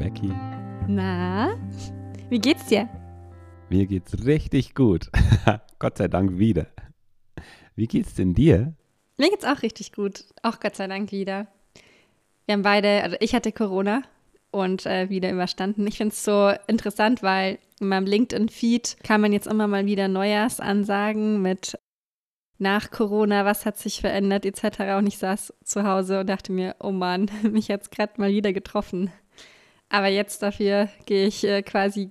Becky. Na, wie geht's dir? Mir geht's richtig gut. Gott sei Dank wieder. Wie geht's denn dir? Mir geht's auch richtig gut. Auch Gott sei Dank wieder. Wir haben beide, also ich hatte Corona und äh, wieder überstanden. Ich finde es so interessant, weil in meinem LinkedIn-Feed kann man jetzt immer mal wieder Neujahrsansagen mit nach Corona, was hat sich verändert etc. Und ich saß zu Hause und dachte mir, oh Mann, mich hat es gerade mal wieder getroffen. Aber jetzt dafür gehe ich äh, quasi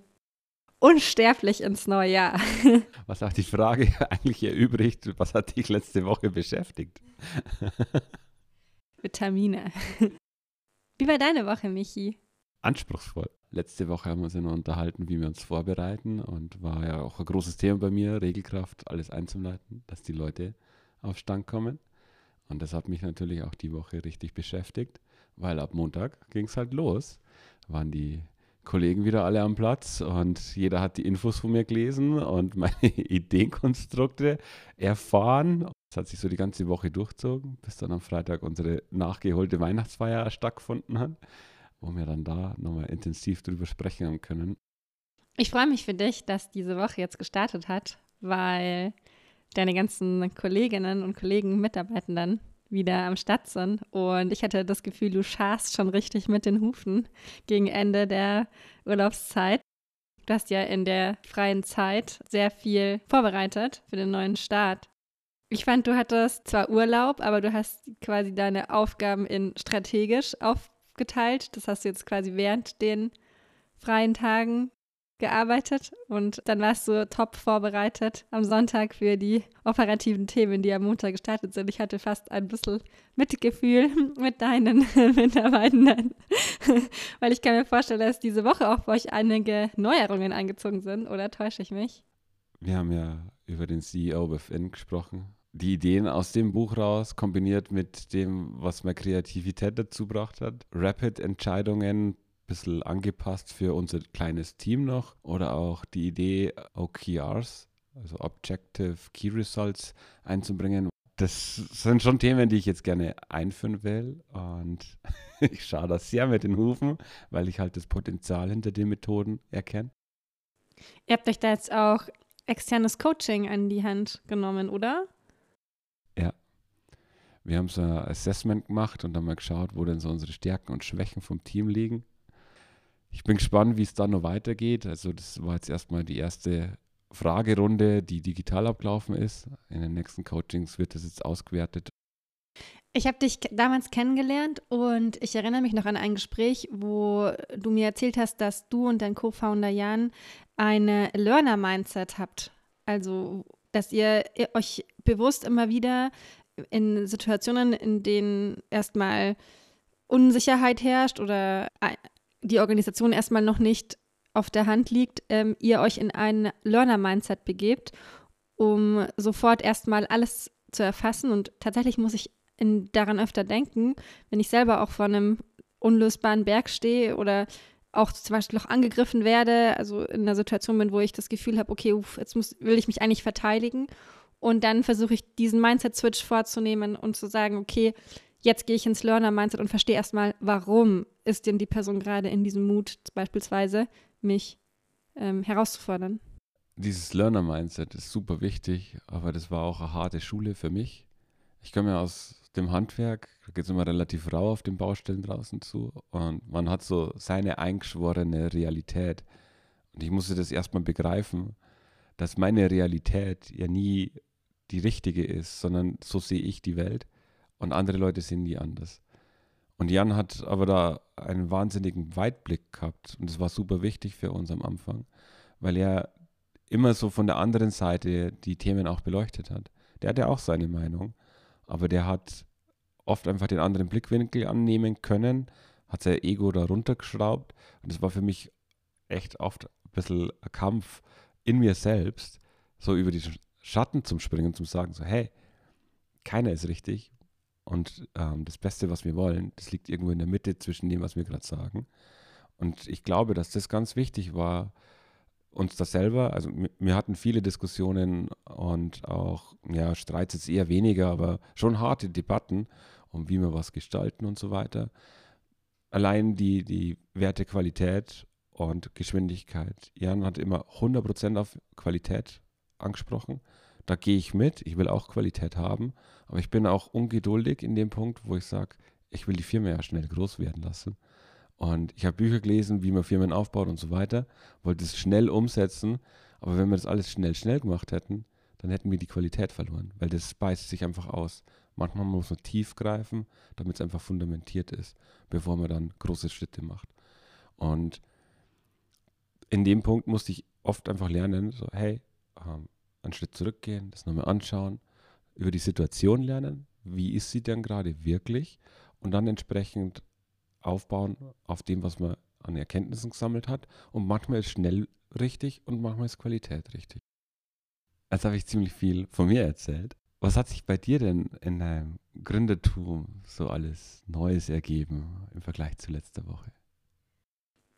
unsterblich ins neue Jahr. Was auch die Frage eigentlich erübrigt, was hat dich letzte Woche beschäftigt? Vitamine. Wie war deine Woche, Michi? Anspruchsvoll. Letzte Woche haben wir uns ja noch unterhalten, wie wir uns vorbereiten und war ja auch ein großes Thema bei mir, Regelkraft, alles einzuleiten, dass die Leute auf Stand kommen. Und das hat mich natürlich auch die Woche richtig beschäftigt, weil ab Montag ging es halt los. Waren die Kollegen wieder alle am Platz und jeder hat die Infos von mir gelesen und meine Ideenkonstrukte erfahren. Das hat sich so die ganze Woche durchzogen, bis dann am Freitag unsere nachgeholte Weihnachtsfeier stattgefunden hat, wo wir dann da nochmal intensiv drüber sprechen können. Ich freue mich für dich, dass diese Woche jetzt gestartet hat, weil deine ganzen Kolleginnen und Kollegen, Mitarbeitenden wieder am Start sind. Und ich hatte das Gefühl, du scharst schon richtig mit den Hufen gegen Ende der Urlaubszeit. Du hast ja in der freien Zeit sehr viel vorbereitet für den neuen Start. Ich fand, du hattest zwar Urlaub, aber du hast quasi deine Aufgaben in strategisch aufgeteilt. Das hast du jetzt quasi während den freien Tagen gearbeitet und dann warst du top vorbereitet am Sonntag für die operativen Themen, die am Montag gestartet sind. Ich hatte fast ein bisschen Mitgefühl mit deinen Mitarbeitenden, weil ich kann mir vorstellen, dass diese Woche auch bei euch einige Neuerungen eingezogen sind, oder täusche ich mich? Wir haben ja über den CEO Within gesprochen. Die Ideen aus dem Buch raus, kombiniert mit dem, was mehr Kreativität dazu gebracht hat. Rapid-Entscheidungen bisschen angepasst für unser kleines Team noch oder auch die Idee, OKRs, also Objective Key Results, einzubringen. Das sind schon Themen, die ich jetzt gerne einführen will und ich schaue da sehr mit den Hufen, weil ich halt das Potenzial hinter den Methoden erkenne. Ihr habt euch da jetzt auch externes Coaching an die Hand genommen, oder? Ja. Wir haben so ein Assessment gemacht und dann mal geschaut, wo denn so unsere Stärken und Schwächen vom Team liegen ich bin gespannt, wie es dann noch weitergeht. Also das war jetzt erstmal die erste Fragerunde, die digital abgelaufen ist. In den nächsten Coachings wird das jetzt ausgewertet. Ich habe dich damals kennengelernt und ich erinnere mich noch an ein Gespräch, wo du mir erzählt hast, dass du und dein Co-Founder Jan eine Learner-Mindset habt. Also, dass ihr euch bewusst immer wieder in Situationen, in denen erstmal Unsicherheit herrscht oder die Organisation erstmal noch nicht auf der Hand liegt, ähm, ihr euch in ein Learner-Mindset begebt, um sofort erstmal alles zu erfassen. Und tatsächlich muss ich in, daran öfter denken, wenn ich selber auch vor einem unlösbaren Berg stehe oder auch zum Beispiel auch angegriffen werde, also in einer Situation bin, wo ich das Gefühl habe, okay, uff, jetzt muss, will ich mich eigentlich verteidigen. Und dann versuche ich diesen Mindset-Switch vorzunehmen und zu sagen, okay, jetzt gehe ich ins Learner-Mindset und verstehe erstmal, warum ist denn die Person gerade in diesem Mut, beispielsweise mich ähm, herauszufordern. Dieses Learner-Mindset ist super wichtig, aber das war auch eine harte Schule für mich. Ich komme ja aus dem Handwerk, da geht es immer relativ rau auf den Baustellen draußen zu und man hat so seine eingeschworene Realität. Und ich musste das erstmal begreifen, dass meine Realität ja nie die richtige ist, sondern so sehe ich die Welt und andere Leute sehen die anders. Und Jan hat aber da einen wahnsinnigen Weitblick gehabt und das war super wichtig für uns am Anfang, weil er immer so von der anderen Seite die Themen auch beleuchtet hat. Der hatte auch seine Meinung, aber der hat oft einfach den anderen Blickwinkel annehmen können, hat sein Ego da runtergeschraubt und das war für mich echt oft ein bisschen ein Kampf in mir selbst, so über die Schatten zum Springen, zum sagen so, hey, keiner ist richtig, und ähm, das Beste, was wir wollen, das liegt irgendwo in der Mitte zwischen dem, was wir gerade sagen. Und ich glaube, dass das ganz wichtig war, uns das selber, also wir hatten viele Diskussionen und auch, ja, Streits jetzt eher weniger, aber schon harte Debatten um wie wir was gestalten und so weiter. allein die, die Werte Qualität und Geschwindigkeit. Jan hat immer 100% auf Qualität angesprochen. Da gehe ich mit, ich will auch Qualität haben, aber ich bin auch ungeduldig in dem Punkt, wo ich sage, ich will die Firma ja schnell groß werden lassen. Und ich habe Bücher gelesen, wie man Firmen aufbaut und so weiter, wollte es schnell umsetzen, aber wenn wir das alles schnell, schnell gemacht hätten, dann hätten wir die Qualität verloren, weil das speist sich einfach aus. Manchmal muss man tief greifen, damit es einfach fundamentiert ist, bevor man dann große Schritte macht. Und in dem Punkt musste ich oft einfach lernen, so, hey, ähm, einen Schritt zurückgehen, das nochmal anschauen, über die Situation lernen, wie ist sie denn gerade wirklich und dann entsprechend aufbauen auf dem, was man an Erkenntnissen gesammelt hat. Und manchmal ist schnell richtig und manchmal ist Qualität richtig. Jetzt habe ich ziemlich viel von mir erzählt. Was hat sich bei dir denn in deinem Gründertum so alles Neues ergeben im Vergleich zu letzter Woche?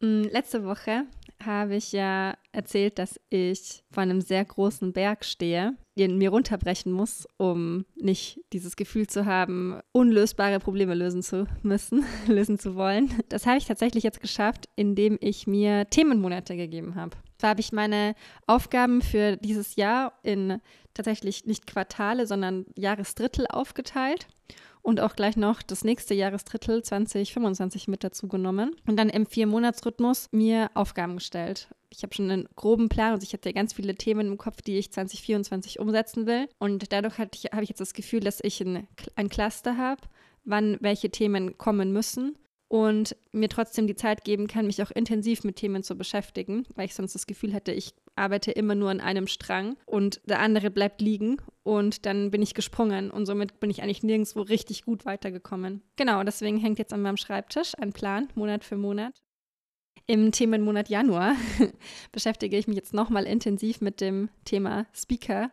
Mm, letzte Woche habe ich ja erzählt, dass ich vor einem sehr großen Berg stehe, den mir runterbrechen muss, um nicht dieses Gefühl zu haben, unlösbare Probleme lösen zu müssen, lösen zu wollen. Das habe ich tatsächlich jetzt geschafft, indem ich mir Themenmonate gegeben habe. Da habe ich meine Aufgaben für dieses Jahr in tatsächlich nicht Quartale, sondern Jahresdrittel aufgeteilt und auch gleich noch das nächste Jahresdrittel 2025 mit dazu genommen und dann im Vier-Monats-Rhythmus mir Aufgaben gestellt. Ich habe schon einen groben Plan und ich hatte ganz viele Themen im Kopf, die ich 2024 umsetzen will. Und dadurch habe ich jetzt das Gefühl, dass ich ein, ein Cluster habe, wann welche Themen kommen müssen und mir trotzdem die Zeit geben kann, mich auch intensiv mit Themen zu beschäftigen, weil ich sonst das Gefühl hätte, ich arbeite immer nur an einem Strang und der andere bleibt liegen und dann bin ich gesprungen und somit bin ich eigentlich nirgendwo richtig gut weitergekommen. Genau, deswegen hängt jetzt an meinem Schreibtisch ein Plan, Monat für Monat. Im Themenmonat Januar beschäftige ich mich jetzt nochmal intensiv mit dem Thema Speaker,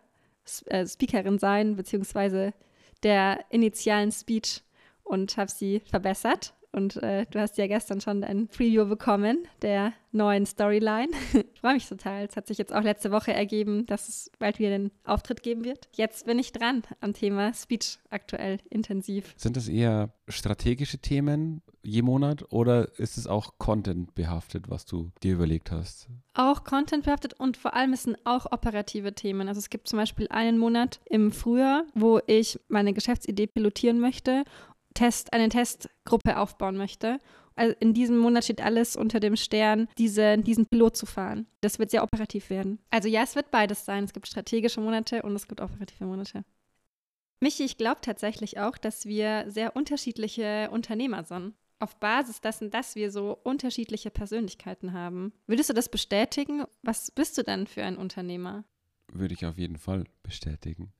äh, Speakerin sein, beziehungsweise der initialen Speech und habe sie verbessert und äh, du hast ja gestern schon ein Preview bekommen der neuen Storyline. ich freue mich total. Es hat sich jetzt auch letzte Woche ergeben, dass es bald wieder einen Auftritt geben wird. Jetzt bin ich dran am Thema Speech aktuell intensiv. Sind das eher strategische Themen je Monat oder ist es auch Content behaftet, was du dir überlegt hast? Auch Content behaftet und vor allem sind auch operative Themen. Also es gibt zum Beispiel einen Monat im Frühjahr, wo ich meine Geschäftsidee pilotieren möchte Test, eine Testgruppe aufbauen möchte. Also in diesem Monat steht alles unter dem Stern, diese, diesen Pilot zu fahren. Das wird sehr operativ werden. Also ja, es wird beides sein. Es gibt strategische Monate und es gibt operative Monate. Michi, ich glaube tatsächlich auch, dass wir sehr unterschiedliche Unternehmer sind. Auf Basis dessen, dass wir so unterschiedliche Persönlichkeiten haben. Würdest du das bestätigen? Was bist du denn für ein Unternehmer? Würde ich auf jeden Fall bestätigen.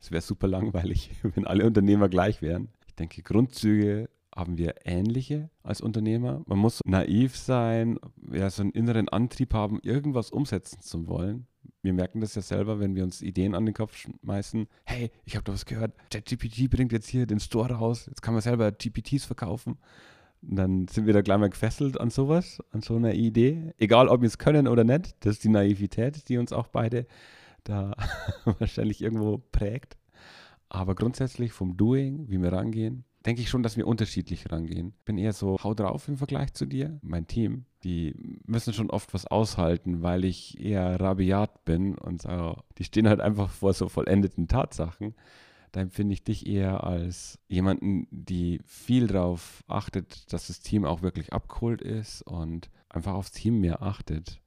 Es wäre super langweilig, wenn alle Unternehmer gleich wären denke, Grundzüge haben wir ähnliche als Unternehmer. Man muss naiv sein, ja, so einen inneren Antrieb haben, irgendwas umsetzen zu wollen. Wir merken das ja selber, wenn wir uns Ideen an den Kopf schmeißen. Hey, ich habe da was gehört. ChatGPT bringt jetzt hier den Store raus. Jetzt kann man selber GPTs verkaufen. Und dann sind wir da gleich mal gefesselt an sowas, an so einer Idee. Egal, ob wir es können oder nicht. Das ist die Naivität, die uns auch beide da wahrscheinlich irgendwo prägt. Aber grundsätzlich vom Doing, wie wir rangehen, denke ich schon, dass wir unterschiedlich rangehen. Bin eher so, hau drauf im Vergleich zu dir. Mein Team, die müssen schon oft was aushalten, weil ich eher rabiat bin und so, die stehen halt einfach vor so vollendeten Tatsachen. Da empfinde ich dich eher als jemanden, die viel darauf achtet, dass das Team auch wirklich abgeholt ist und einfach aufs Team mehr achtet.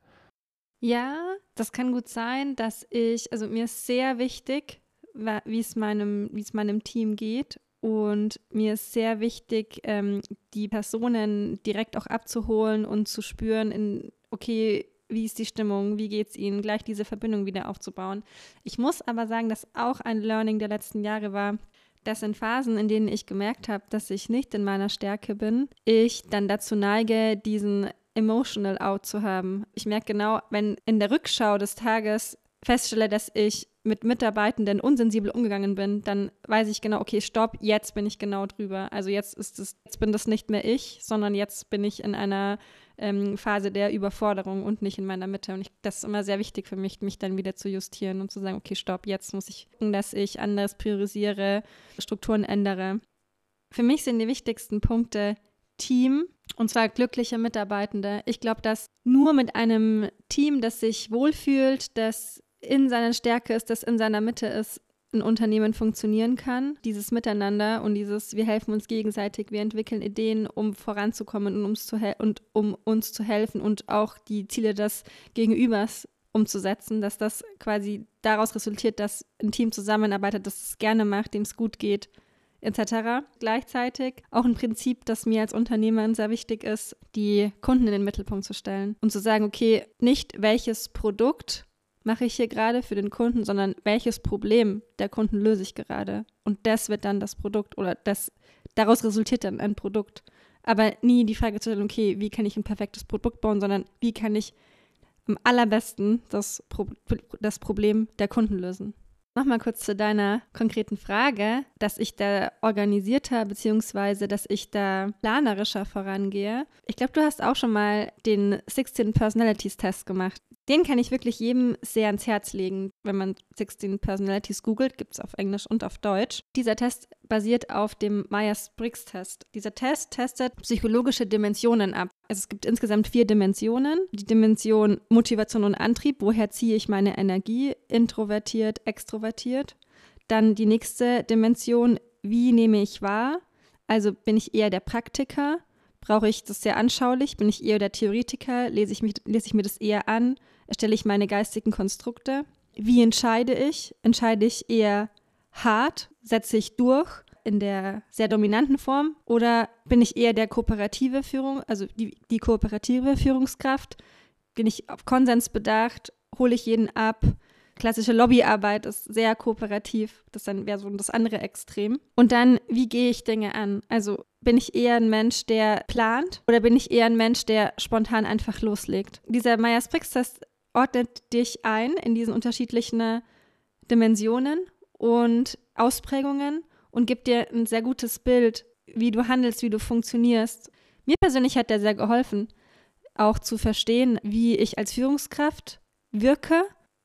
Ja, das kann gut sein, dass ich, also mir ist sehr wichtig, wie es meinem, wie es meinem Team geht. Und mir ist sehr wichtig, ähm, die Personen direkt auch abzuholen und zu spüren, in, okay, wie ist die Stimmung, wie geht es ihnen, gleich diese Verbindung wieder aufzubauen. Ich muss aber sagen, dass auch ein Learning der letzten Jahre war, dass in Phasen, in denen ich gemerkt habe, dass ich nicht in meiner Stärke bin, ich dann dazu neige, diesen emotional out zu haben. Ich merke genau, wenn in der Rückschau des Tages feststelle, dass ich mit Mitarbeitenden unsensibel umgegangen bin, dann weiß ich genau, okay, stopp, jetzt bin ich genau drüber. Also jetzt ist es, jetzt bin das nicht mehr ich, sondern jetzt bin ich in einer ähm, Phase der Überforderung und nicht in meiner Mitte. Und ich, das ist immer sehr wichtig für mich, mich dann wieder zu justieren und zu sagen, okay, stopp, jetzt muss ich gucken, dass ich anders priorisiere, Strukturen ändere. Für mich sind die wichtigsten Punkte Team, Und zwar glückliche Mitarbeitende. Ich glaube, dass nur mit einem Team, das sich wohlfühlt, das in seiner Stärke ist, das in seiner Mitte ist, ein Unternehmen funktionieren kann. Dieses Miteinander und dieses, wir helfen uns gegenseitig, wir entwickeln Ideen, um voranzukommen und, zu und um uns zu helfen und auch die Ziele des Gegenübers umzusetzen, dass das quasi daraus resultiert, dass ein Team zusammenarbeitet, das es gerne macht, dem es gut geht, etc. Gleichzeitig auch ein Prinzip, das mir als Unternehmerin sehr wichtig ist, die Kunden in den Mittelpunkt zu stellen und zu sagen, okay, nicht welches Produkt mache ich hier gerade für den Kunden, sondern welches Problem der Kunden löse ich gerade. Und das wird dann das Produkt oder das, daraus resultiert dann ein Produkt. Aber nie die Frage zu stellen, okay, wie kann ich ein perfektes Produkt bauen, sondern wie kann ich am allerbesten das, Pro das Problem der Kunden lösen. Nochmal kurz zu deiner konkreten Frage, dass ich da organisierter bzw. dass ich da planerischer vorangehe. Ich glaube, du hast auch schon mal den 16 Personalities Test gemacht. Den kann ich wirklich jedem sehr ans Herz legen. Wenn man 16 Personalities googelt, gibt es auf Englisch und auf Deutsch. Dieser Test basiert auf dem Myers-Briggs-Test. Dieser Test testet psychologische Dimensionen ab. Also es gibt insgesamt vier Dimensionen. Die Dimension Motivation und Antrieb, woher ziehe ich meine Energie, introvertiert, extrovertiert. Dann die nächste Dimension, wie nehme ich wahr? Also bin ich eher der Praktiker? Brauche ich das sehr anschaulich? Bin ich eher der Theoretiker? Lese ich, mich, lese ich mir das eher an? Erstelle ich meine geistigen Konstrukte? Wie entscheide ich? Entscheide ich eher hart? Setze ich durch in der sehr dominanten Form? Oder bin ich eher der kooperative Führung, also die, die kooperative Führungskraft? Bin ich auf Konsens bedacht? Hole ich jeden ab? Klassische Lobbyarbeit ist sehr kooperativ. Das wäre so das andere Extrem. Und dann, wie gehe ich Dinge an? Also bin ich eher ein Mensch, der plant oder bin ich eher ein Mensch, der spontan einfach loslegt? Dieser Myers-Briggs-Test ordnet dich ein in diesen unterschiedlichen Dimensionen und Ausprägungen und gibt dir ein sehr gutes Bild, wie du handelst, wie du funktionierst. Mir persönlich hat der sehr geholfen, auch zu verstehen, wie ich als Führungskraft wirke.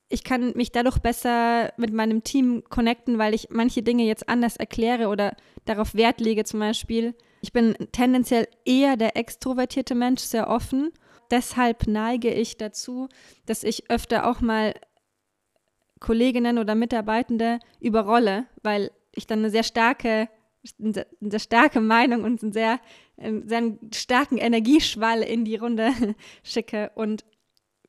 Ich kann mich dadurch besser mit meinem Team connecten, weil ich manche Dinge jetzt anders erkläre oder darauf Wert lege. Zum Beispiel, ich bin tendenziell eher der extrovertierte Mensch, sehr offen deshalb neige ich dazu, dass ich öfter auch mal Kolleginnen oder Mitarbeitende überrolle, weil ich dann eine sehr starke, eine sehr starke Meinung und einen sehr, einen sehr starken Energieschwall in die Runde schicke. Und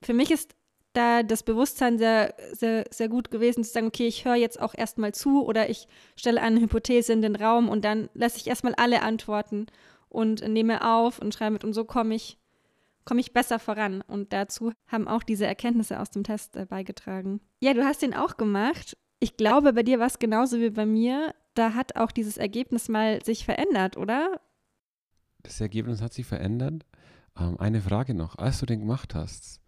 für mich ist da das Bewusstsein sehr, sehr, sehr gut gewesen, zu sagen, okay, ich höre jetzt auch erstmal zu oder ich stelle eine Hypothese in den Raum und dann lasse ich erstmal alle antworten und nehme auf und schreibe mit und so komme ich komme ich besser voran. Und dazu haben auch diese Erkenntnisse aus dem Test äh, beigetragen. Ja, du hast den auch gemacht. Ich glaube, bei dir war es genauso wie bei mir. Da hat auch dieses Ergebnis mal sich verändert, oder? Das Ergebnis hat sich verändert. Ähm, eine Frage noch, als du den gemacht hast,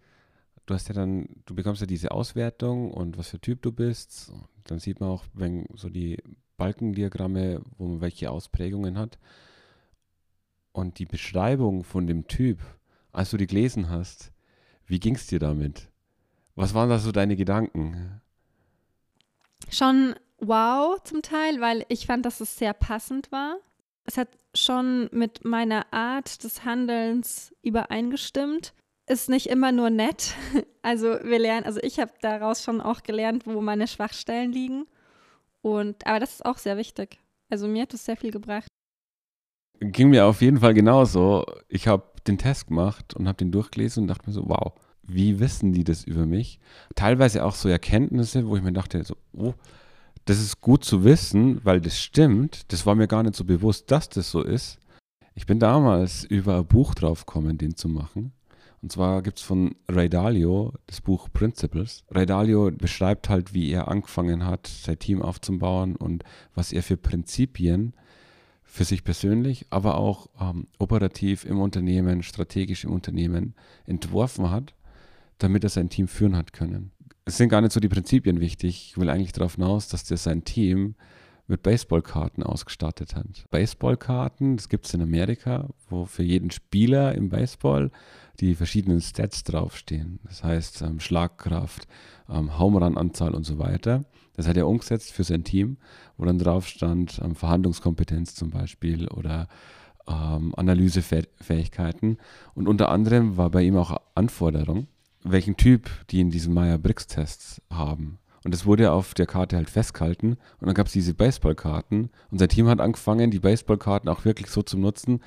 du hast ja dann, du bekommst ja diese Auswertung und was für Typ du bist. Dann sieht man auch, wenn so die Balkendiagramme, wo man welche Ausprägungen hat. Und die Beschreibung von dem Typ, als du die gelesen hast, wie ging es dir damit? Was waren da so deine Gedanken? Schon wow zum Teil, weil ich fand, dass es sehr passend war. Es hat schon mit meiner Art des Handelns übereingestimmt. Ist nicht immer nur nett. Also wir lernen, also ich habe daraus schon auch gelernt, wo meine Schwachstellen liegen. Und aber das ist auch sehr wichtig. Also mir hat es sehr viel gebracht. Ging mir auf jeden Fall genauso. Ich habe den Test gemacht und habe den durchgelesen und dachte mir so, wow, wie wissen die das über mich? Teilweise auch so Erkenntnisse, wo ich mir dachte, so, oh, das ist gut zu wissen, weil das stimmt. Das war mir gar nicht so bewusst, dass das so ist. Ich bin damals über ein Buch drauf gekommen, den zu machen. Und zwar gibt es von Ray Dalio das Buch Principles. Ray Dalio beschreibt halt, wie er angefangen hat, sein Team aufzubauen und was er für Prinzipien für sich persönlich, aber auch ähm, operativ im Unternehmen, strategisch im Unternehmen entworfen hat, damit er sein Team führen hat können. Es sind gar nicht so die Prinzipien wichtig. Ich will eigentlich darauf hinaus, dass der sein Team mit Baseballkarten ausgestattet hat. Baseballkarten, das gibt es in Amerika, wo für jeden Spieler im Baseball die verschiedenen Stats draufstehen. Das heißt ähm, Schlagkraft, ähm, Home-Run-Anzahl und so weiter. Das hat er umgesetzt für sein Team, wo dann drauf stand ähm, Verhandlungskompetenz zum Beispiel oder ähm, Analysefähigkeiten. Und unter anderem war bei ihm auch Anforderung, welchen Typ die in diesen Meyer-Briggs-Tests haben. Und das wurde auf der Karte halt festgehalten. Und dann gab es diese Baseballkarten. Unser Team hat angefangen, die Baseballkarten auch wirklich so zu nutzen,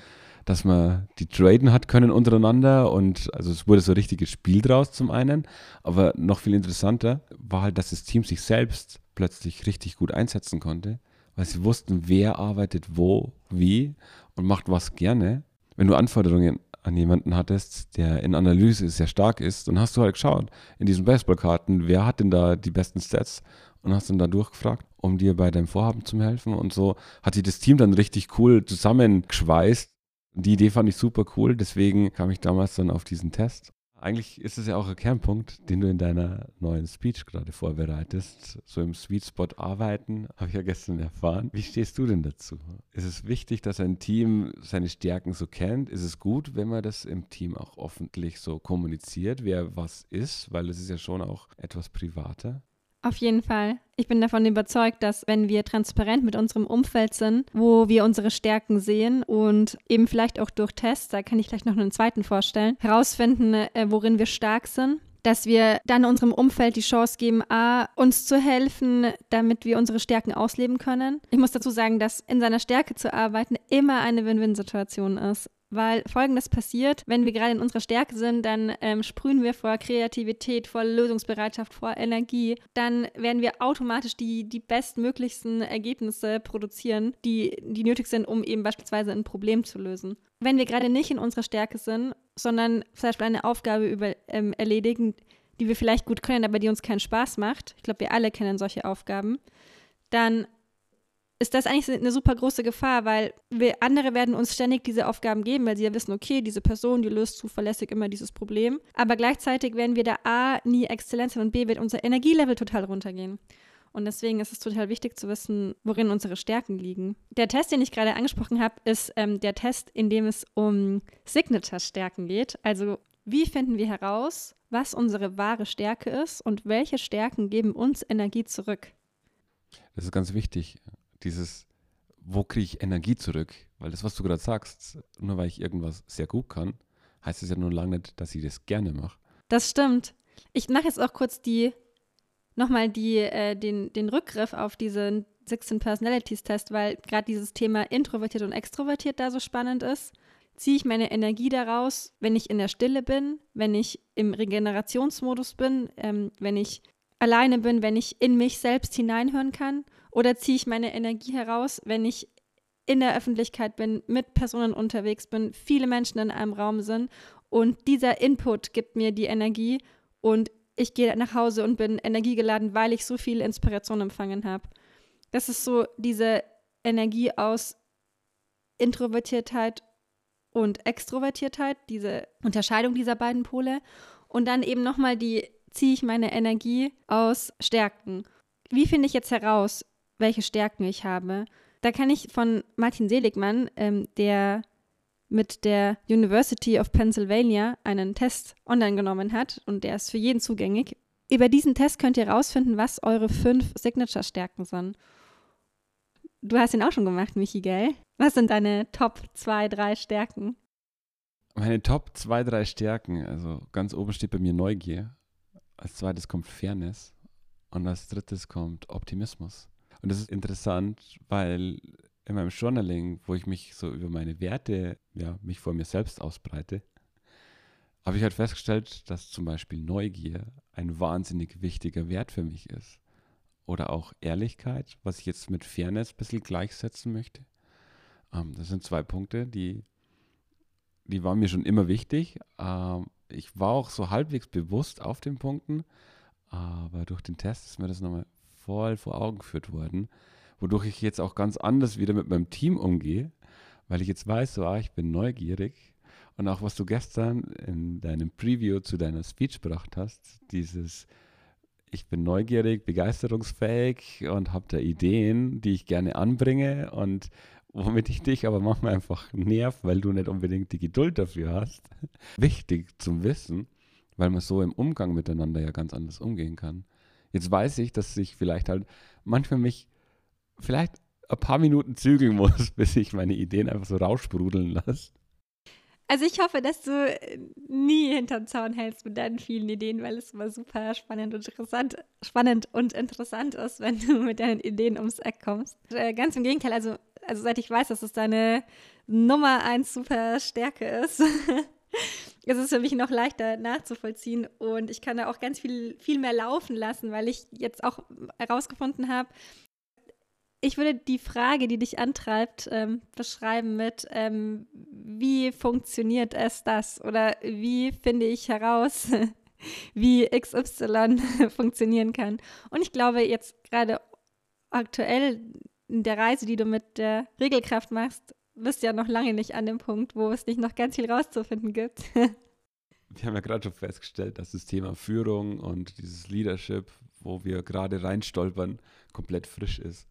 dass man die traden hat können untereinander. Und also es wurde so ein richtiges Spiel draus zum einen. Aber noch viel interessanter war halt, dass das Team sich selbst plötzlich richtig gut einsetzen konnte, weil sie wussten, wer arbeitet wo, wie und macht was gerne. Wenn du Anforderungen an jemanden hattest, der in Analyse sehr stark ist, dann hast du halt geschaut in diesen Baseballkarten, wer hat denn da die besten Stats und hast dann da durchgefragt, um dir bei deinem Vorhaben zu helfen. Und so hat sich das Team dann richtig cool zusammengeschweißt. Die Idee fand ich super cool, deswegen kam ich damals dann auf diesen Test. Eigentlich ist es ja auch ein Kernpunkt, den du in deiner neuen Speech gerade vorbereitest. So im Sweet Spot arbeiten, habe ich ja gestern erfahren. Wie stehst du denn dazu? Ist es wichtig, dass ein Team seine Stärken so kennt? Ist es gut, wenn man das im Team auch öffentlich so kommuniziert, wer was ist? Weil es ist ja schon auch etwas privater. Auf jeden Fall. Ich bin davon überzeugt, dass wenn wir transparent mit unserem Umfeld sind, wo wir unsere Stärken sehen und eben vielleicht auch durch Tests, da kann ich gleich noch einen zweiten vorstellen, herausfinden, äh, worin wir stark sind, dass wir dann unserem Umfeld die Chance geben, A, uns zu helfen, damit wir unsere Stärken ausleben können. Ich muss dazu sagen, dass in seiner Stärke zu arbeiten immer eine Win-Win-Situation ist weil folgendes passiert, wenn wir gerade in unserer Stärke sind, dann ähm, sprühen wir vor Kreativität, vor Lösungsbereitschaft, vor Energie, dann werden wir automatisch die, die bestmöglichsten Ergebnisse produzieren, die, die nötig sind, um eben beispielsweise ein Problem zu lösen. Wenn wir gerade nicht in unserer Stärke sind, sondern zum Beispiel eine Aufgabe über, ähm, erledigen, die wir vielleicht gut können, aber die uns keinen Spaß macht, ich glaube, wir alle kennen solche Aufgaben, dann ist das eigentlich eine super große Gefahr, weil wir, andere werden uns ständig diese Aufgaben geben, weil sie ja wissen, okay, diese Person, die löst zuverlässig immer dieses Problem. Aber gleichzeitig werden wir da A, nie Exzellenz und B, wird unser Energielevel total runtergehen. Und deswegen ist es total wichtig zu wissen, worin unsere Stärken liegen. Der Test, den ich gerade angesprochen habe, ist ähm, der Test, in dem es um Signature-Stärken geht. Also wie finden wir heraus, was unsere wahre Stärke ist und welche Stärken geben uns Energie zurück? Das ist ganz wichtig dieses, wo kriege ich Energie zurück? Weil das, was du gerade sagst, nur weil ich irgendwas sehr gut kann, heißt es ja nur lange nicht, dass ich das gerne mache. Das stimmt. Ich mache jetzt auch kurz die, nochmal die, äh, den, den Rückgriff auf diesen 16 Personalities Test, weil gerade dieses Thema introvertiert und extrovertiert da so spannend ist. Ziehe ich meine Energie daraus, wenn ich in der Stille bin, wenn ich im Regenerationsmodus bin, ähm, wenn ich alleine bin, wenn ich in mich selbst hineinhören kann? Oder ziehe ich meine Energie heraus, wenn ich in der Öffentlichkeit bin, mit Personen unterwegs bin, viele Menschen in einem Raum sind und dieser Input gibt mir die Energie und ich gehe nach Hause und bin energiegeladen, weil ich so viel Inspiration empfangen habe. Das ist so diese Energie aus Introvertiertheit und Extrovertiertheit, diese Unterscheidung dieser beiden Pole. Und dann eben nochmal die, ziehe ich meine Energie aus Stärken. Wie finde ich jetzt heraus, welche Stärken ich habe. Da kann ich von Martin Seligmann, ähm, der mit der University of Pennsylvania einen Test online genommen hat und der ist für jeden zugänglich. Über diesen Test könnt ihr herausfinden, was eure fünf Signature-Stärken sind. Du hast ihn auch schon gemacht, Michi, gell? Was sind deine Top 2, 3 Stärken? Meine Top 2, 3 Stärken, also ganz oben steht bei mir Neugier. Als zweites kommt Fairness und als drittes kommt Optimismus. Und das ist interessant, weil in meinem Journaling, wo ich mich so über meine Werte, ja, mich vor mir selbst ausbreite, habe ich halt festgestellt, dass zum Beispiel Neugier ein wahnsinnig wichtiger Wert für mich ist. Oder auch Ehrlichkeit, was ich jetzt mit Fairness ein bisschen gleichsetzen möchte. Ähm, das sind zwei Punkte, die, die waren mir schon immer wichtig. Ähm, ich war auch so halbwegs bewusst auf den Punkten, aber durch den Test ist mir das nochmal voll vor Augen geführt worden, wodurch ich jetzt auch ganz anders wieder mit meinem Team umgehe, weil ich jetzt weiß, so, ah, ich bin neugierig und auch was du gestern in deinem Preview zu deiner Speech gebracht hast, dieses ich bin neugierig, begeisterungsfähig und habe da Ideen, die ich gerne anbringe und womit ich dich aber manchmal einfach nerv, weil du nicht unbedingt die Geduld dafür hast. Wichtig zum Wissen, weil man so im Umgang miteinander ja ganz anders umgehen kann. Jetzt weiß ich, dass ich vielleicht halt manchmal mich vielleicht ein paar Minuten zügeln muss, bis ich meine Ideen einfach so raussprudeln lasse. Also ich hoffe, dass du nie hinterm Zaun hältst mit deinen vielen Ideen, weil es immer super spannend und interessant, spannend und interessant ist, wenn du mit deinen Ideen ums Eck kommst. Äh, ganz im Gegenteil, also, also seit ich weiß, dass es deine Nummer eins super Stärke ist, ist es für mich noch leichter nachzuvollziehen und ich kann da auch ganz viel, viel mehr laufen lassen, weil ich jetzt auch herausgefunden habe, ich würde die Frage, die dich antreibt, ähm, beschreiben mit, ähm, wie funktioniert es das? Oder wie finde ich heraus, wie XY funktionieren kann? Und ich glaube, jetzt gerade aktuell in der Reise, die du mit der Regelkraft machst, bist ja noch lange nicht an dem Punkt, wo es nicht noch ganz viel rauszufinden gibt. wir haben ja gerade schon festgestellt, dass das Thema Führung und dieses Leadership, wo wir gerade reinstolpern, komplett frisch ist.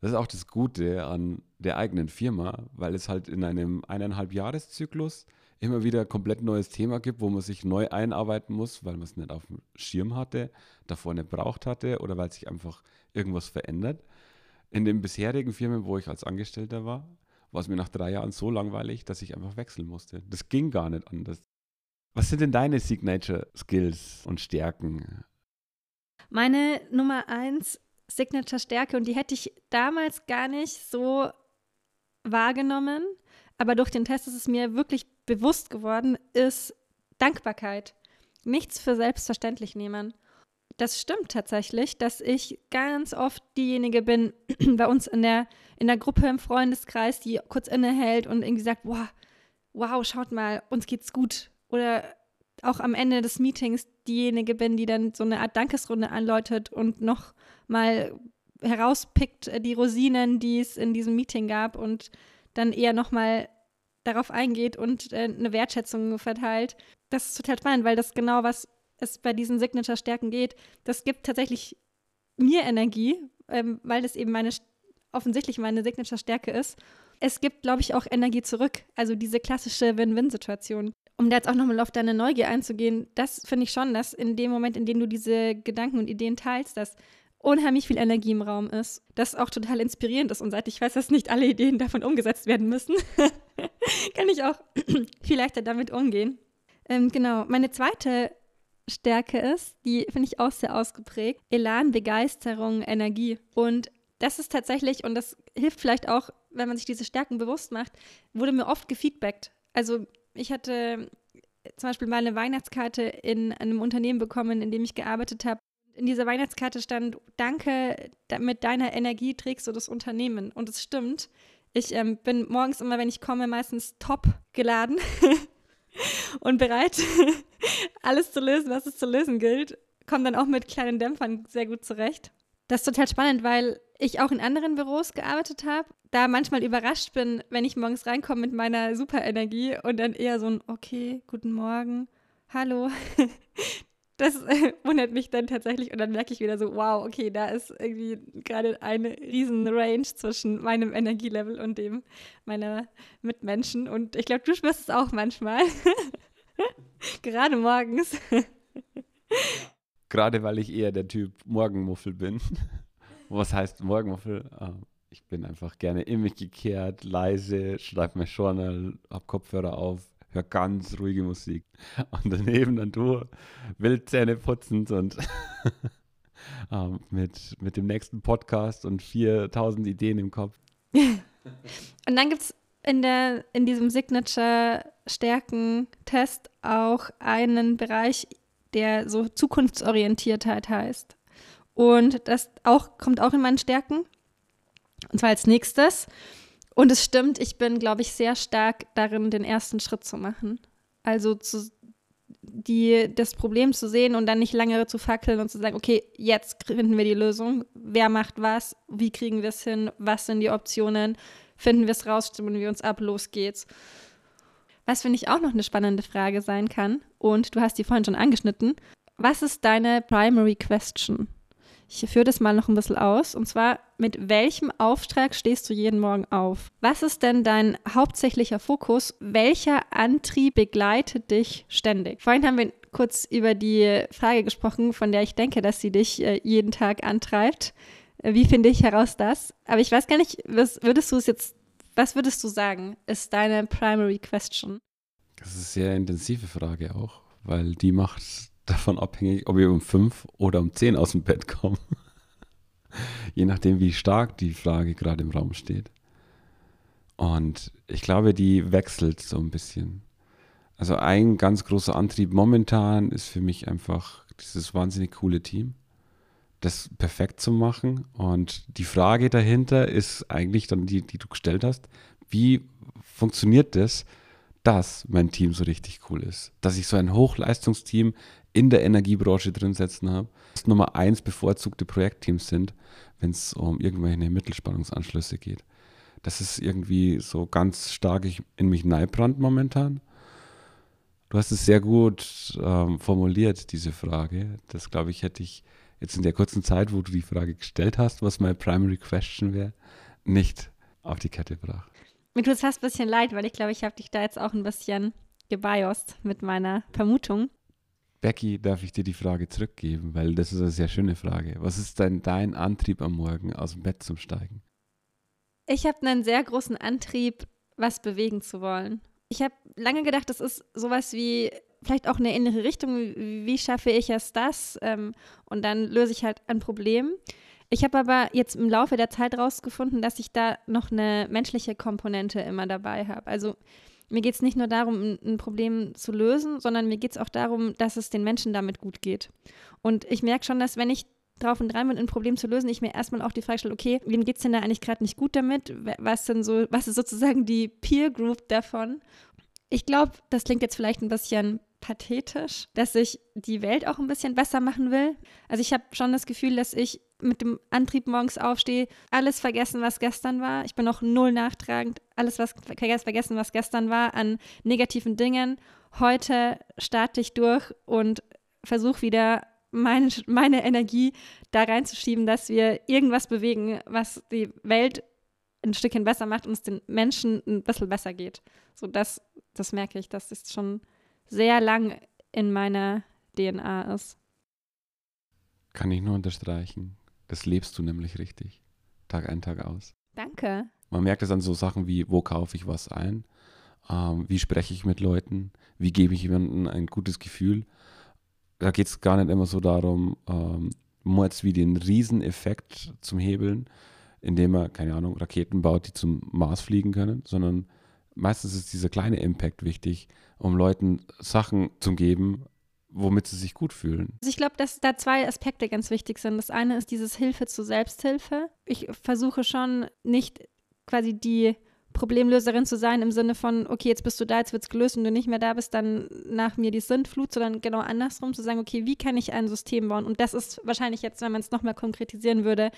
Das ist auch das Gute an der eigenen Firma, weil es halt in einem eineinhalb Jahreszyklus immer wieder komplett neues Thema gibt, wo man sich neu einarbeiten muss, weil man es nicht auf dem Schirm hatte, davor nicht braucht hatte oder weil sich einfach irgendwas verändert. In den bisherigen Firmen, wo ich als Angestellter war, war es mir nach drei Jahren so langweilig, dass ich einfach wechseln musste. Das ging gar nicht anders. Was sind denn deine Signature Skills und Stärken? Meine Nummer eins Signature-Stärke und die hätte ich damals gar nicht so wahrgenommen, aber durch den Test ist es mir wirklich bewusst geworden, ist Dankbarkeit. Nichts für selbstverständlich nehmen. Das stimmt tatsächlich, dass ich ganz oft diejenige bin bei uns in der, in der Gruppe im Freundeskreis, die kurz innehält und irgendwie sagt, wow, wow, schaut mal, uns geht's gut. Oder auch am Ende des Meetings diejenige bin, die dann so eine Art Dankesrunde anläutet und noch mal herauspickt äh, die Rosinen, die es in diesem Meeting gab und dann eher noch mal darauf eingeht und äh, eine Wertschätzung verteilt. Das ist total spannend, weil das genau was es bei diesen Signature-Stärken geht. Das gibt tatsächlich mir Energie, ähm, weil das eben meine offensichtlich meine Signature-Stärke ist. Es gibt, glaube ich, auch Energie zurück. Also diese klassische Win-Win-Situation um da jetzt auch nochmal auf deine Neugier einzugehen, das finde ich schon, dass in dem Moment, in dem du diese Gedanken und Ideen teilst, dass unheimlich viel Energie im Raum ist, das auch total inspirierend ist. Und seit ich weiß, dass nicht alle Ideen davon umgesetzt werden müssen, kann ich auch viel leichter damit umgehen. Ähm, genau, meine zweite Stärke ist, die finde ich auch sehr ausgeprägt, Elan, Begeisterung, Energie. Und das ist tatsächlich, und das hilft vielleicht auch, wenn man sich diese Stärken bewusst macht, wurde mir oft gefeedbackt. Also ich hatte zum Beispiel mal eine Weihnachtskarte in einem Unternehmen bekommen, in dem ich gearbeitet habe. In dieser Weihnachtskarte stand, danke, mit deiner Energie trägst du das Unternehmen. Und es stimmt. Ich ähm, bin morgens immer, wenn ich komme, meistens top geladen und bereit, alles zu lösen, was es zu lösen gilt. Komme dann auch mit kleinen Dämpfern sehr gut zurecht. Das ist total spannend, weil ich auch in anderen Büros gearbeitet habe, da manchmal überrascht bin, wenn ich morgens reinkomme mit meiner Superenergie und dann eher so ein Okay, guten Morgen, hallo. Das wundert mich dann tatsächlich und dann merke ich wieder so, wow, okay, da ist irgendwie gerade eine riesen Range zwischen meinem Energielevel und dem meiner Mitmenschen und ich glaube, du spürst es auch manchmal. gerade morgens. Gerade weil ich eher der Typ Morgenmuffel bin. Was heißt Morgenmuffel? Ah, ich bin einfach gerne in mich gekehrt, leise, schreibe mein Journal, hab Kopfhörer auf, höre ganz ruhige Musik. Und daneben dann du, Wildzähne putzend und ähm, mit, mit dem nächsten Podcast und 4000 Ideen im Kopf. und dann gibt es in, in diesem Signature-Stärken-Test auch einen Bereich, der so Zukunftsorientiertheit heißt. Und das auch, kommt auch in meinen Stärken. Und zwar als nächstes. Und es stimmt, ich bin, glaube ich, sehr stark darin, den ersten Schritt zu machen. Also zu, die, das Problem zu sehen und dann nicht lange zu fackeln und zu sagen, okay, jetzt finden wir die Lösung. Wer macht was? Wie kriegen wir es hin? Was sind die Optionen? Finden wir es raus? Stimmen wir uns ab? Los geht's. Was finde ich auch noch eine spannende Frage sein kann, und du hast die vorhin schon angeschnitten, was ist deine Primary Question? Ich führe das mal noch ein bisschen aus. Und zwar, mit welchem Auftrag stehst du jeden Morgen auf? Was ist denn dein hauptsächlicher Fokus? Welcher Antrieb begleitet dich ständig? Vorhin haben wir kurz über die Frage gesprochen, von der ich denke, dass sie dich äh, jeden Tag antreibt. Wie finde ich heraus das? Aber ich weiß gar nicht, was würdest du es jetzt, was würdest du sagen, ist deine primary question? Das ist eine sehr intensive Frage auch, weil die macht davon abhängig, ob ich um fünf oder um zehn aus dem Bett komme. Je nachdem, wie stark die Frage gerade im Raum steht. Und ich glaube, die wechselt so ein bisschen. Also ein ganz großer Antrieb momentan ist für mich einfach dieses wahnsinnig coole Team, das perfekt zu machen. Und die Frage dahinter ist eigentlich dann die, die du gestellt hast. Wie funktioniert das, dass mein Team so richtig cool ist? Dass ich so ein Hochleistungsteam in der Energiebranche drin setzen habe, das Nummer eins bevorzugte Projektteams sind, wenn es um irgendwelche Mittelspannungsanschlüsse geht. Das ist irgendwie so ganz stark in mich neibrannt momentan. Du hast es sehr gut ähm, formuliert, diese Frage. Das, glaube ich, hätte ich jetzt in der kurzen Zeit, wo du die Frage gestellt hast, was meine Primary Question wäre, nicht auf die Kette gebracht. Mir tut es fast ein bisschen leid, weil ich glaube, ich habe dich da jetzt auch ein bisschen gebiost mit meiner Vermutung. Becky, darf ich dir die Frage zurückgeben, weil das ist eine sehr schöne Frage. Was ist denn dein Antrieb am Morgen, aus dem Bett zum Steigen? Ich habe einen sehr großen Antrieb, was bewegen zu wollen ich habe lange gedacht, das ist sowas wie vielleicht auch eine innere Richtung. Wie schaffe ich es das? Ähm, und dann löse ich halt ein Problem. Ich habe aber jetzt im Laufe der Zeit rausgefunden, dass ich da noch eine menschliche Komponente immer dabei habe. Also mir geht es nicht nur darum, ein, Problem zu lösen, sondern mir geht es auch darum, dass es den Menschen damit gut geht. Und ich merke schon, dass wenn ich drauf und dran bin, ein Problem zu lösen, ich mir erstmal auch die Frage stelle, okay, wem geht es denn da eigentlich gerade nicht gut damit? Was sind so, was ist sozusagen die Peer Group davon? Ich glaube, das klingt jetzt vielleicht ein bisschen pathetisch, dass ich die Welt auch ein bisschen besser machen will. Also ich habe schon das Gefühl, dass ich mit dem Antrieb morgens aufstehe, alles vergessen, was gestern war. Ich bin noch null nachtragend, alles was vergessen, was gestern war an negativen Dingen. Heute starte ich durch und versuche wieder meine, meine Energie da reinzuschieben, dass wir irgendwas bewegen, was die Welt ein Stückchen besser macht und es den Menschen ein bisschen besser geht. So, das, das merke ich, dass es schon sehr lang in meiner DNA ist. Kann ich nur unterstreichen. Das lebst du nämlich richtig. Tag ein, Tag aus. Danke. Man merkt es an so Sachen wie, wo kaufe ich was ein? Ähm, wie spreche ich mit Leuten? Wie gebe ich jemandem ein gutes Gefühl? da geht es gar nicht immer so darum, ähm, Mords wie den Rieseneffekt zum Hebeln, indem er, keine Ahnung, Raketen baut, die zum Mars fliegen können, sondern meistens ist dieser kleine Impact wichtig, um Leuten Sachen zu geben, womit sie sich gut fühlen. Also ich glaube, dass da zwei Aspekte ganz wichtig sind. Das eine ist dieses Hilfe zur Selbsthilfe. Ich versuche schon nicht quasi die Problemlöserin zu sein im Sinne von, okay, jetzt bist du da, jetzt wird es gelöst und du nicht mehr da bist, dann nach mir die Sintflut, sondern genau andersrum zu sagen, okay, wie kann ich ein System bauen? Und das ist wahrscheinlich jetzt, wenn man es nochmal konkretisieren würde,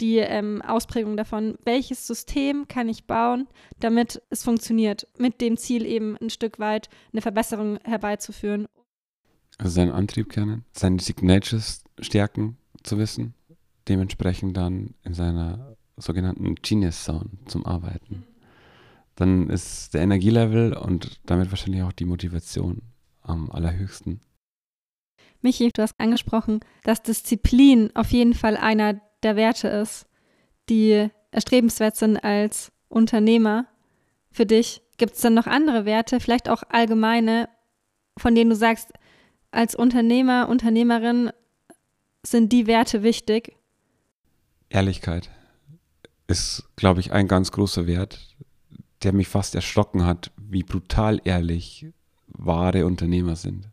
die ähm, Ausprägung davon, welches System kann ich bauen, damit es funktioniert, mit dem Ziel eben ein Stück weit eine Verbesserung herbeizuführen. Also seinen Antrieb kennen, seine Signatures stärken zu wissen, dementsprechend dann in seiner sogenannten Genius Zone zum Arbeiten dann ist der Energielevel und damit wahrscheinlich auch die Motivation am allerhöchsten. Michi, du hast angesprochen, dass Disziplin auf jeden Fall einer der Werte ist, die erstrebenswert sind als Unternehmer. Für dich gibt es dann noch andere Werte, vielleicht auch allgemeine, von denen du sagst, als Unternehmer, Unternehmerin sind die Werte wichtig? Ehrlichkeit ist, glaube ich, ein ganz großer Wert, der mich fast erschrocken hat, wie brutal ehrlich wahre Unternehmer sind.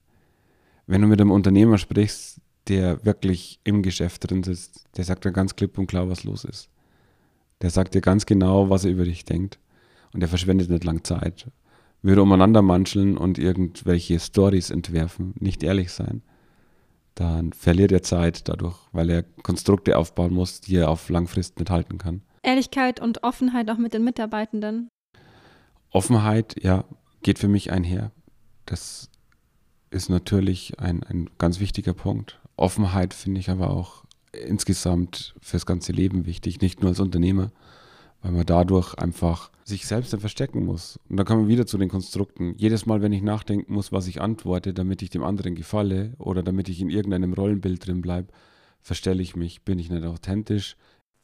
Wenn du mit einem Unternehmer sprichst, der wirklich im Geschäft drin sitzt, der sagt dir ganz klipp und klar, was los ist. Der sagt dir ganz genau, was er über dich denkt. Und der verschwendet nicht lang Zeit. Würde umeinander manscheln und irgendwelche Stories entwerfen, nicht ehrlich sein, dann verliert er Zeit dadurch, weil er Konstrukte aufbauen muss, die er auf Langfrist nicht halten kann. Ehrlichkeit und Offenheit auch mit den Mitarbeitenden. Offenheit, ja, geht für mich einher. Das ist natürlich ein, ein ganz wichtiger Punkt. Offenheit finde ich aber auch insgesamt fürs ganze Leben wichtig, nicht nur als Unternehmer, weil man dadurch einfach sich selbst dann verstecken muss. Und dann kommen wir wieder zu den Konstrukten. Jedes Mal, wenn ich nachdenken muss, was ich antworte, damit ich dem anderen gefalle oder damit ich in irgendeinem Rollenbild drin bleibe, verstelle ich mich, bin ich nicht authentisch,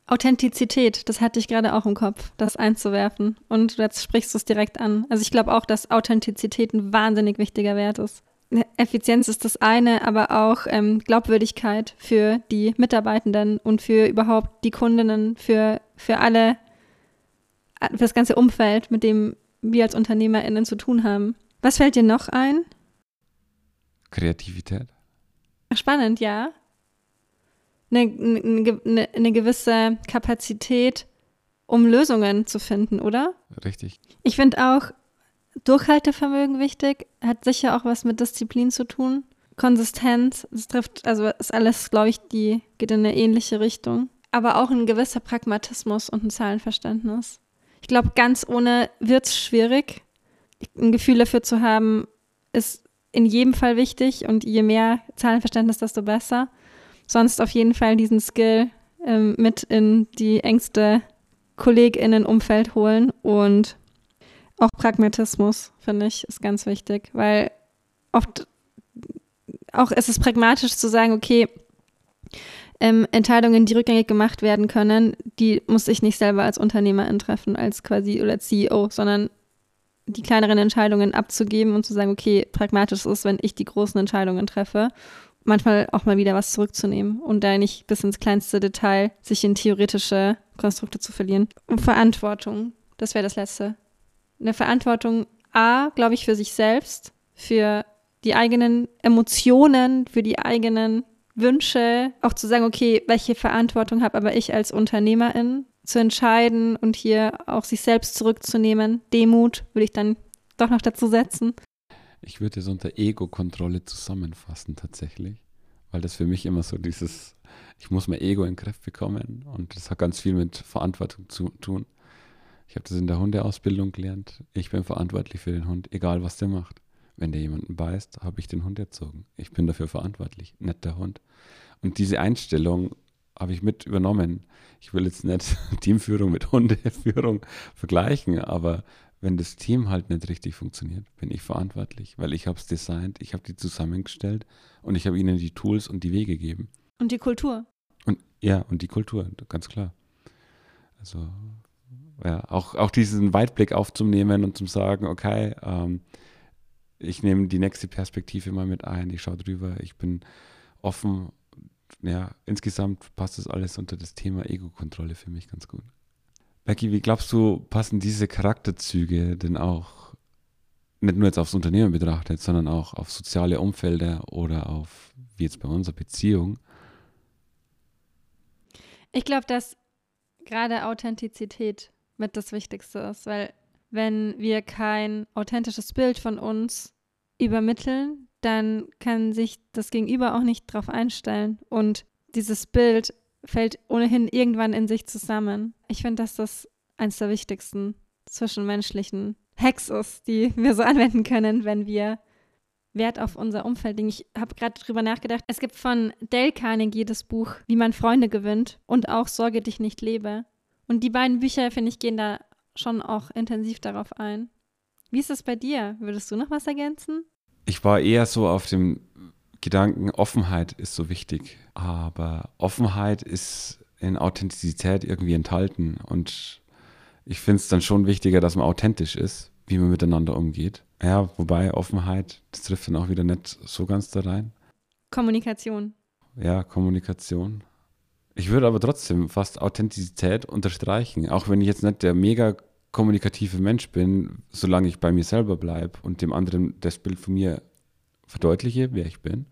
Authentizität, das hatte ich gerade auch im Kopf, das einzuwerfen. Und jetzt sprichst du es direkt an. Also ich glaube auch, dass Authentizität ein wahnsinnig wichtiger Wert ist. Effizienz ist das eine, aber auch ähm, Glaubwürdigkeit für die Mitarbeitenden und für überhaupt die Kundinnen, für, für alle, für das ganze Umfeld, mit dem wir als UnternehmerInnen zu tun haben. Was fällt dir noch ein? Kreativität. Spannend, ja. Eine, eine, eine gewisse Kapazität, um Lösungen zu finden, oder? Richtig. Ich finde auch Durchhaltevermögen wichtig, hat sicher auch was mit Disziplin zu tun. Konsistenz, das trifft, also ist alles, glaube ich, die geht in eine ähnliche Richtung. Aber auch ein gewisser Pragmatismus und ein Zahlenverständnis. Ich glaube, ganz ohne wird es schwierig. Ein Gefühl dafür zu haben, ist in jedem Fall wichtig und je mehr Zahlenverständnis, desto besser. Sonst auf jeden Fall diesen Skill ähm, mit in die engste KollegInnen-Umfeld holen und auch Pragmatismus, finde ich, ist ganz wichtig, weil oft auch ist es pragmatisch zu sagen, okay, ähm, Entscheidungen, die rückgängig gemacht werden können, die muss ich nicht selber als Unternehmerin treffen, als quasi oder CEO, sondern die kleineren Entscheidungen abzugeben und zu sagen, okay, pragmatisch ist, wenn ich die großen Entscheidungen treffe, manchmal auch mal wieder was zurückzunehmen und da nicht bis ins kleinste Detail sich in theoretische Konstrukte zu verlieren. Und Verantwortung, das wäre das Letzte. Eine Verantwortung, A, glaube ich, für sich selbst, für die eigenen Emotionen, für die eigenen Wünsche, auch zu sagen, okay, welche Verantwortung habe aber ich als Unternehmerin zu entscheiden und hier auch sich selbst zurückzunehmen. Demut würde ich dann doch noch dazu setzen. Ich würde es unter Ego-Kontrolle zusammenfassen tatsächlich, weil das für mich immer so dieses, ich muss mein Ego in Griff bekommen und das hat ganz viel mit Verantwortung zu tun. Ich habe das in der Hundeausbildung gelernt. Ich bin verantwortlich für den Hund, egal was der macht. Wenn der jemanden beißt, habe ich den Hund erzogen. Ich bin dafür verantwortlich, nicht der Hund. Und diese Einstellung habe ich mit übernommen. Ich will jetzt nicht Teamführung mit Hundeführung vergleichen, aber wenn das Team halt nicht richtig funktioniert, bin ich verantwortlich, weil ich habe es designt, ich habe die zusammengestellt und ich habe ihnen die Tools und die Wege gegeben. Und die Kultur. Und ja, und die Kultur, ganz klar. Also ja, auch, auch diesen Weitblick aufzunehmen und zu sagen, okay, ähm, ich nehme die nächste Perspektive mal mit ein, ich schaue drüber, ich bin offen. Ja, insgesamt passt das alles unter das Thema Ego-Kontrolle für mich ganz gut. Becky, wie glaubst du, passen diese Charakterzüge denn auch nicht nur jetzt aufs Unternehmen betrachtet, sondern auch auf soziale Umfelder oder auf, wie jetzt bei unserer Beziehung? Ich glaube, dass gerade Authentizität mit das Wichtigste ist, weil wenn wir kein authentisches Bild von uns übermitteln, dann kann sich das Gegenüber auch nicht darauf einstellen. Und dieses Bild fällt ohnehin irgendwann in sich zusammen. Ich finde, dass das eines der wichtigsten zwischenmenschlichen Hacks ist, die wir so anwenden können, wenn wir Wert auf unser Umfeld legen. Ich habe gerade drüber nachgedacht. Es gibt von Dale Carnegie das Buch Wie man Freunde gewinnt und auch Sorge dich nicht lebe. Und die beiden Bücher, finde ich, gehen da schon auch intensiv darauf ein. Wie ist es bei dir? Würdest du noch was ergänzen? Ich war eher so auf dem Gedanken, Offenheit ist so wichtig. Aber Offenheit ist in Authentizität irgendwie enthalten. Und ich finde es dann schon wichtiger, dass man authentisch ist, wie man miteinander umgeht. Ja, wobei Offenheit, das trifft dann auch wieder nicht so ganz da rein. Kommunikation. Ja, Kommunikation. Ich würde aber trotzdem fast Authentizität unterstreichen, auch wenn ich jetzt nicht der mega kommunikative Mensch bin, solange ich bei mir selber bleibe und dem anderen das Bild von mir verdeutliche, wer ich bin,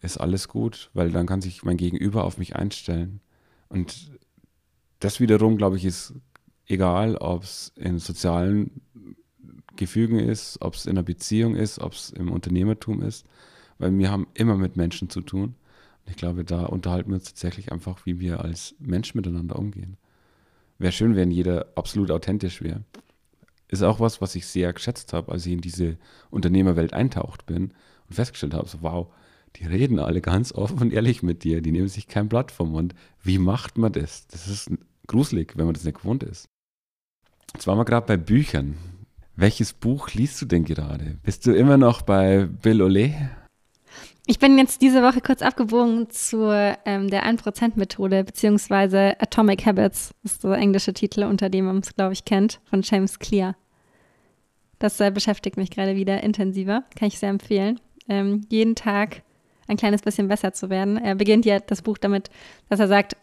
ist alles gut, weil dann kann sich mein Gegenüber auf mich einstellen. Und das wiederum, glaube ich, ist egal, ob es in sozialen Gefügen ist, ob es in einer Beziehung ist, ob es im Unternehmertum ist, weil wir haben immer mit Menschen zu tun. Ich glaube, da unterhalten wir uns tatsächlich einfach, wie wir als Mensch miteinander umgehen. Wäre schön, wenn jeder absolut authentisch wäre. Ist auch was, was ich sehr geschätzt habe, als ich in diese Unternehmerwelt eintaucht bin und festgestellt habe, so wow, die reden alle ganz offen und ehrlich mit dir, die nehmen sich kein Blatt vom Mund. Wie macht man das? Das ist gruselig, wenn man das nicht gewohnt ist. Jetzt waren wir gerade bei Büchern. Welches Buch liest du denn gerade? Bist du immer noch bei Bill Ole? Ich bin jetzt diese Woche kurz abgebogen zu ähm, der 1%-Methode, beziehungsweise Atomic Habits, das ist der englische Titel, unter dem man es, glaube ich, kennt, von James Clear. Das äh, beschäftigt mich gerade wieder intensiver, kann ich sehr empfehlen. Ähm, jeden Tag ein kleines bisschen besser zu werden. Er beginnt ja das Buch damit, dass er sagt,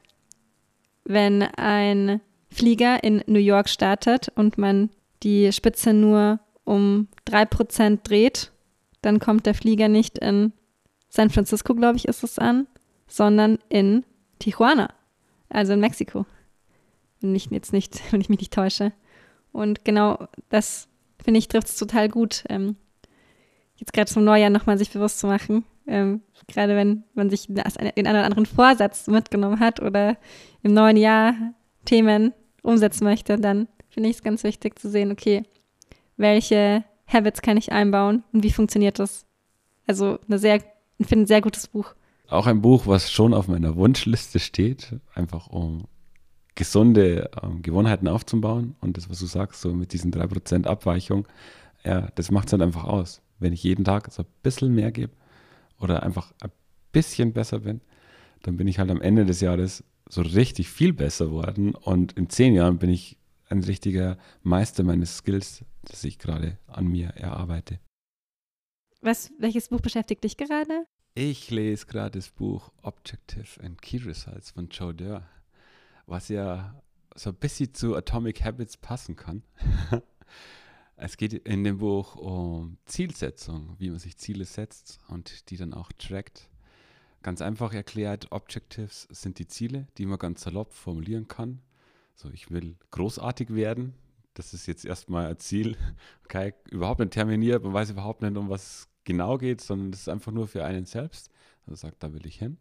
wenn ein Flieger in New York startet und man die Spitze nur um 3% dreht, dann kommt der Flieger nicht in San Francisco, glaube ich, ist es an, sondern in Tijuana, also in Mexiko. Wenn ich jetzt nicht, wenn ich mich nicht täusche. Und genau das, finde ich, trifft es total gut, ähm, jetzt gerade zum Neujahr nochmal sich bewusst zu machen. Ähm, gerade wenn man sich den einen oder anderen Vorsatz mitgenommen hat oder im neuen Jahr Themen umsetzen möchte, dann finde ich es ganz wichtig zu sehen, okay, welche Habits kann ich einbauen und wie funktioniert das? Also eine sehr, ich finde ein sehr gutes Buch. Auch ein Buch, was schon auf meiner Wunschliste steht, einfach um gesunde ähm, Gewohnheiten aufzubauen. Und das, was du sagst, so mit diesen 3% Abweichung, ja, das macht es halt einfach aus. Wenn ich jeden Tag so ein bisschen mehr gebe oder einfach ein bisschen besser bin, dann bin ich halt am Ende des Jahres so richtig viel besser worden. Und in zehn Jahren bin ich ein richtiger Meister meines Skills, das ich gerade an mir erarbeite. Was, welches Buch beschäftigt dich gerade? Ich lese gerade das Buch Objective and Key Results von Joe Dörr, was ja so ein bisschen zu Atomic Habits passen kann. es geht in dem Buch um Zielsetzung, wie man sich Ziele setzt und die dann auch trackt. Ganz einfach erklärt, Objectives sind die Ziele, die man ganz salopp formulieren kann. So, ich will großartig werden. Das ist jetzt erstmal ein Ziel. Okay, überhaupt nicht terminiert, man weiß überhaupt nicht, um was es genau geht, sondern das ist einfach nur für einen selbst. Also sagt, da will ich hin.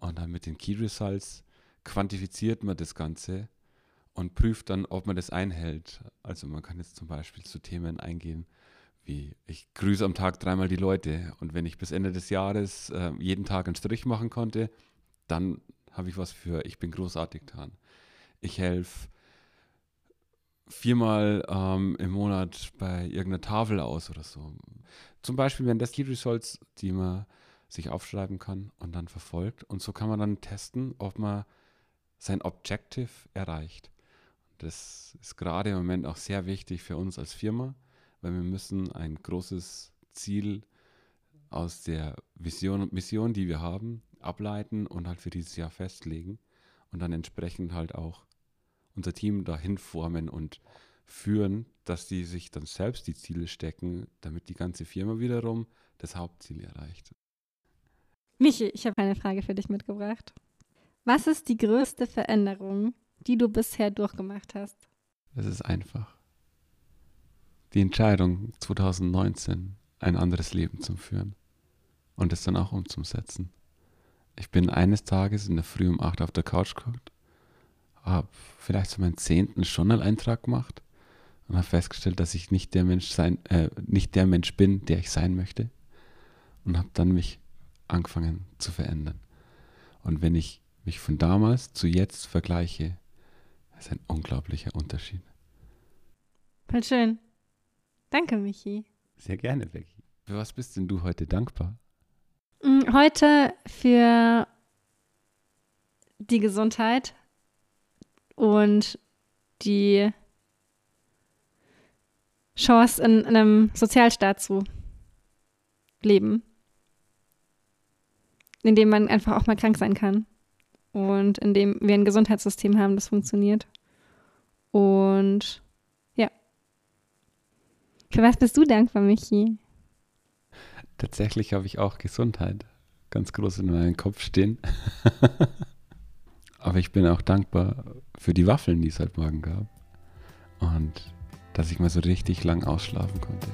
Und dann mit den Key Results quantifiziert man das Ganze und prüft dann, ob man das einhält. Also man kann jetzt zum Beispiel zu Themen eingehen, wie ich grüße am Tag dreimal die Leute und wenn ich bis Ende des Jahres äh, jeden Tag einen Strich machen konnte, dann habe ich was für ich bin großartig getan. Ich helfe viermal ähm, im Monat bei irgendeiner Tafel aus oder so. Zum Beispiel wären das Key Results, die man sich aufschreiben kann und dann verfolgt. Und so kann man dann testen, ob man sein Objective erreicht. Das ist gerade im Moment auch sehr wichtig für uns als Firma, weil wir müssen ein großes Ziel aus der Vision und Mission, die wir haben, ableiten und halt für dieses Jahr festlegen und dann entsprechend halt auch unser Team dahin formen und führen, dass die sich dann selbst die Ziele stecken, damit die ganze Firma wiederum das Hauptziel erreicht. Michi, ich habe eine Frage für dich mitgebracht. Was ist die größte Veränderung, die du bisher durchgemacht hast? Es ist einfach. Die Entscheidung 2019, ein anderes Leben zu führen und es dann auch umzusetzen. Ich bin eines Tages in der Früh um 8 auf der Couch geguckt, habe vielleicht so meinen zehnten Journal-Eintrag gemacht und habe festgestellt, dass ich nicht der Mensch sein, äh, nicht der Mensch bin, der ich sein möchte und habe dann mich angefangen zu verändern. Und wenn ich mich von damals zu jetzt vergleiche, ist ein unglaublicher Unterschied. Voll schön. Danke, Michi. Sehr gerne, Becky. Für was bist denn du heute dankbar? Mm, heute für die Gesundheit und die Chance, in, in einem Sozialstaat zu leben, in dem man einfach auch mal krank sein kann und in dem wir ein Gesundheitssystem haben, das funktioniert. Und ja. Für was bist du dankbar, Michi? Tatsächlich habe ich auch Gesundheit ganz groß in meinem Kopf stehen. Aber ich bin auch dankbar für die Waffeln, die es heute Morgen gab. Und dass ich mal so richtig lang ausschlafen konnte.